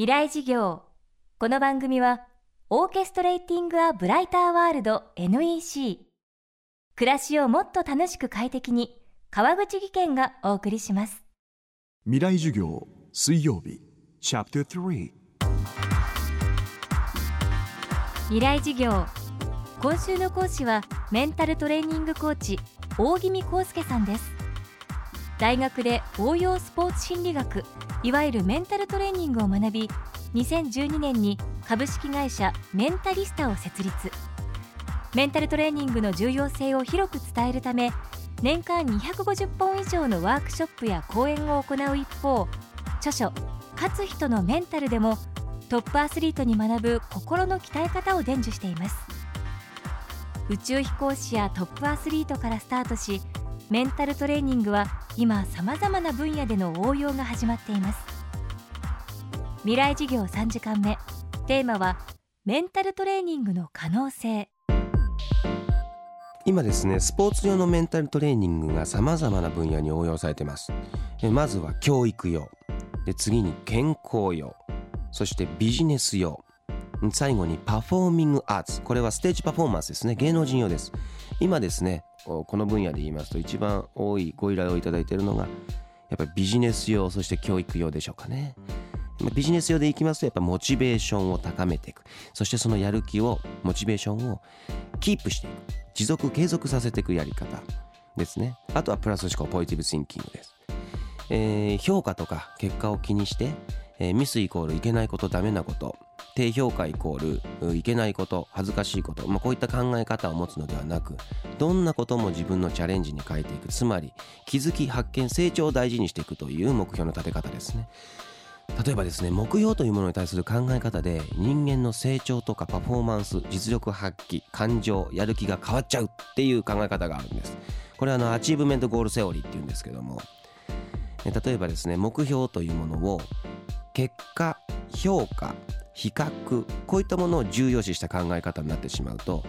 未来事業。この番組はオーケストレーティング・ア・ブライター・ワールド NEC 暮らしをもっと楽しく快適に川口義賢がお送りします。未来授業水曜日チャプター3未来事業。今週の講師はメンタルトレーニングコーチ大宜味康介さんです大学で応用スポーツ心理学いわゆるメンタルトレーニングを学び2012年に株式会社メンタリスタを設立。メンタルトレーニングの重要性を広く伝えるため年間250本以上のワークショップや講演を行う一方著書「勝つ人のメンタル」でもトップアスリートに学ぶ心の鍛え方を伝授しています。宇宙飛行士やトップアスリートからスタートしメンタルトレーニングは今さまざまな分野での応用が始まっています。未来事業3時間目。テーマはメンタルトレーニングの可能性。今ですねスポーツ用のメンタルトレーニングがさまざまな分野に応用されています。まずは教育用。で次に健康用。そしてビジネス用。最後にパフォーミングアーツ。これはステージパフォーマンスですね。芸能人用です。今ですねこの分野で言いますと一番多いご依頼をいただいているのがやっぱりビジネス用そして教育用でしょうかね。ビジネス用でいきますとやっぱモチベーションを高めていく。そしてそのやる気をモチベーションをキープしていく。持続継続させていくやり方ですね。あとはプラス思考ポジティブシンキングです、えー、評価とか結果を気にして、えー、ミスイコールいけないことダメなこと。低評価イコールいけないこと恥ずかしいこと、まあ、こういった考え方を持つのではなくどんなことも自分のチャレンジに変えていく。つまり気づき発見成長を大事にしていくという目標の立て方ですね。例えばですね目標というものに対する考え方で人間の成長とかパフォーマンス実力発揮感情やる気が変わっちゃうっていう考え方があるんです。これはあの Achievement Goal Theory っていうんですけども。例えばですね目標というものを結果評価比較こういったものを重要視した考え方になってしまうと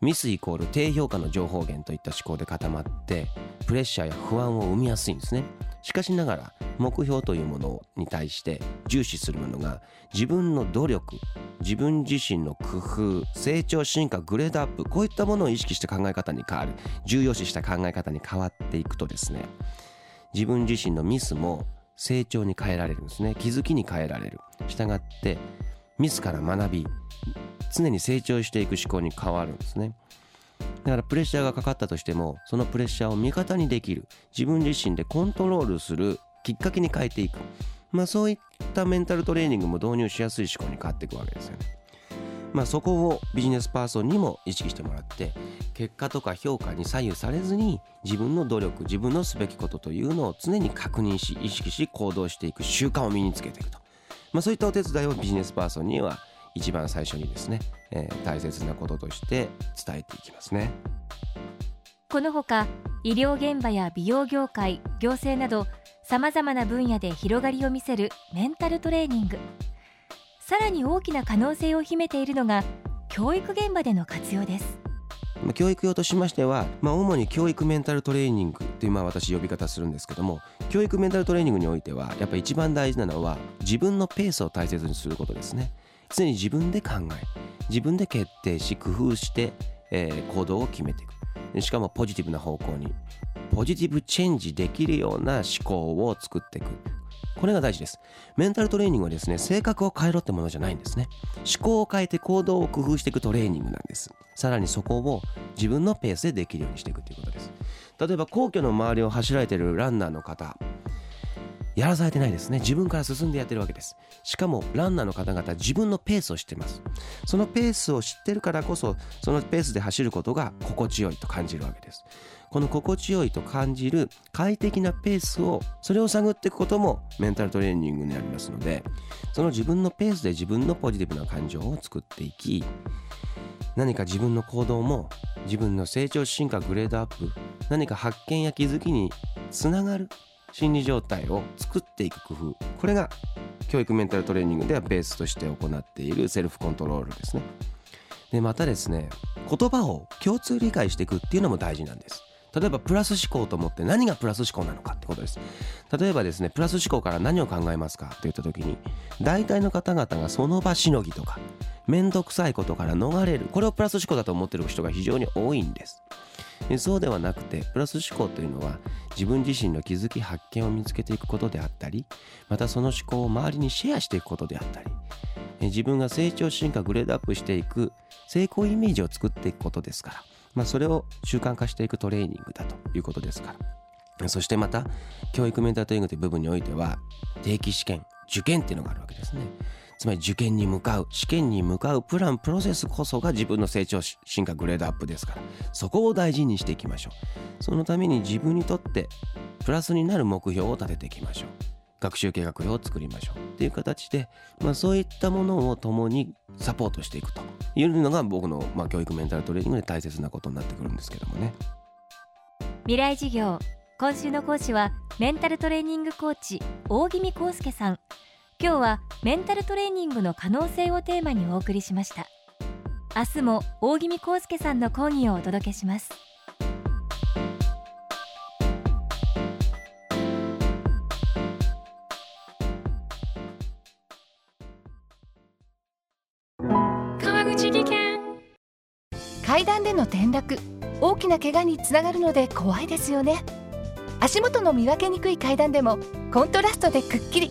ミスイコール低評価の情報源といった思考で固まってプレッシャーや不安を生みやすいんですね。しかしながら目標というものに対して重視するものが自分の努力自分自身の工夫成長進化グレードアップこういったものを意識した考え方に変わる重要視した考え方に変わっていくとですね自分自身のミスも成長に変えられるんですね。気づきに変えられる。したがってミスから学び常に成長していく思考に変わるんですね。だからプレッシャーがかかったとしてもそのプレッシャーを味方にできる自分自身でコントロールするきっかけに変えていく。まあそういったメンタルトレーニングも導入しやすい思考に変わっていくわけですよね。まあそこをビジネスパーソンにも意識してもらって結果とか評価に左右されずに自分の努力自分のすべきことというのを常に確認し意識し行動していく習慣を身につけていくと。まあ、そういったお手伝いをビジネスパーソンには一番最初にですね、えー、大切なこととして伝えていきますね。このほか医療現場や美容業界行政などさまざまな分野で広がりを見せるメンタルトレーニング。さらに大きな可能性を秘めているのが教育現場での活用です。教育用としましては、まあ、主に教育メンタルトレーニングというまあ私呼び方するんですけども教育メンタルトレーニングにおいてはやっぱり一番大事なのは自分のペースを大切にすることですね。常に自分で考え自分で決定し工夫して、えー、行動を決めていく。しかもポジティブな方向にポジティブチェンジできるような思考を作っていく。これが大事です。メンタルトレーニングはですね性格を変えろってものじゃないんですね。思考を変えて行動を工夫していくトレーニングなんです。さらにそこを自分のペースでできるようにしていくということです。例えば皇居の周りを走られているランナーの方。やらされてないですね。自分から進んでやってるわけです。しかもランナーの方々自分のペースを知ってます。そのペースを知ってるからこそそのペースで走ることが心地よいと感じるわけです。この心地よいと感じる快適なペースをそれを探っていくこともメンタルトレーニングになりますのでその自分のペースで自分のポジティブな感情を作っていき何か自分の行動も自分の成長進化グレードアップ何か発見や気づきにつながる心理状態を作っていく工夫。これが教育メンタルトレーニングではベースとして行っているセルフコントロールですね。でまたですね言葉を共通理解していくっていうのも大事なんです。例えばプラス思考と思って何がプラス思考なのかってことです。例えばですねプラス思考から何を考えますか？って言った時に大体の方々がその場しのぎとか面倒くさいことから逃れる。これをプラス思考だと思ってる人が非常に多いんです。そうではなくてプラス思考というのは自分自身の気づき発見を見つけていくことであったりまたその思考を周りにシェアしていくことであったり自分が成長進化グレードアップしていく成功イメージを作っていくことですからまあ、それを習慣化していくトレーニングだということですから。そしてまた教育メンタルトレーニングという部分においては定期試験受験っていうのがあるわけですね。つまり受験に向かう試験に向かうプランプロセスこそが自分の成長進化グレードアップですから。そこを大事にしていきましょう。そのために自分にとってプラスになる目標を立てていきましょう。学習計画表を作りましょう。っていう形で、まあ、そういったものを共にサポートしていくというのが僕の、まあ、教育メンタルトレーニングで大切なことになってくるんですけどもね。未来授業。今週の講師はメンタルトレーニングコーチ大宜味康介さん。今日はメンタルトレーニングの可能性をテーマにお送りしました。明日も大宜味康介さんの講義をお届けします。川口技研。階段での転落大きな怪我につながるので怖いですよね。足元の見分けにくい階段でもコントラストでくっきり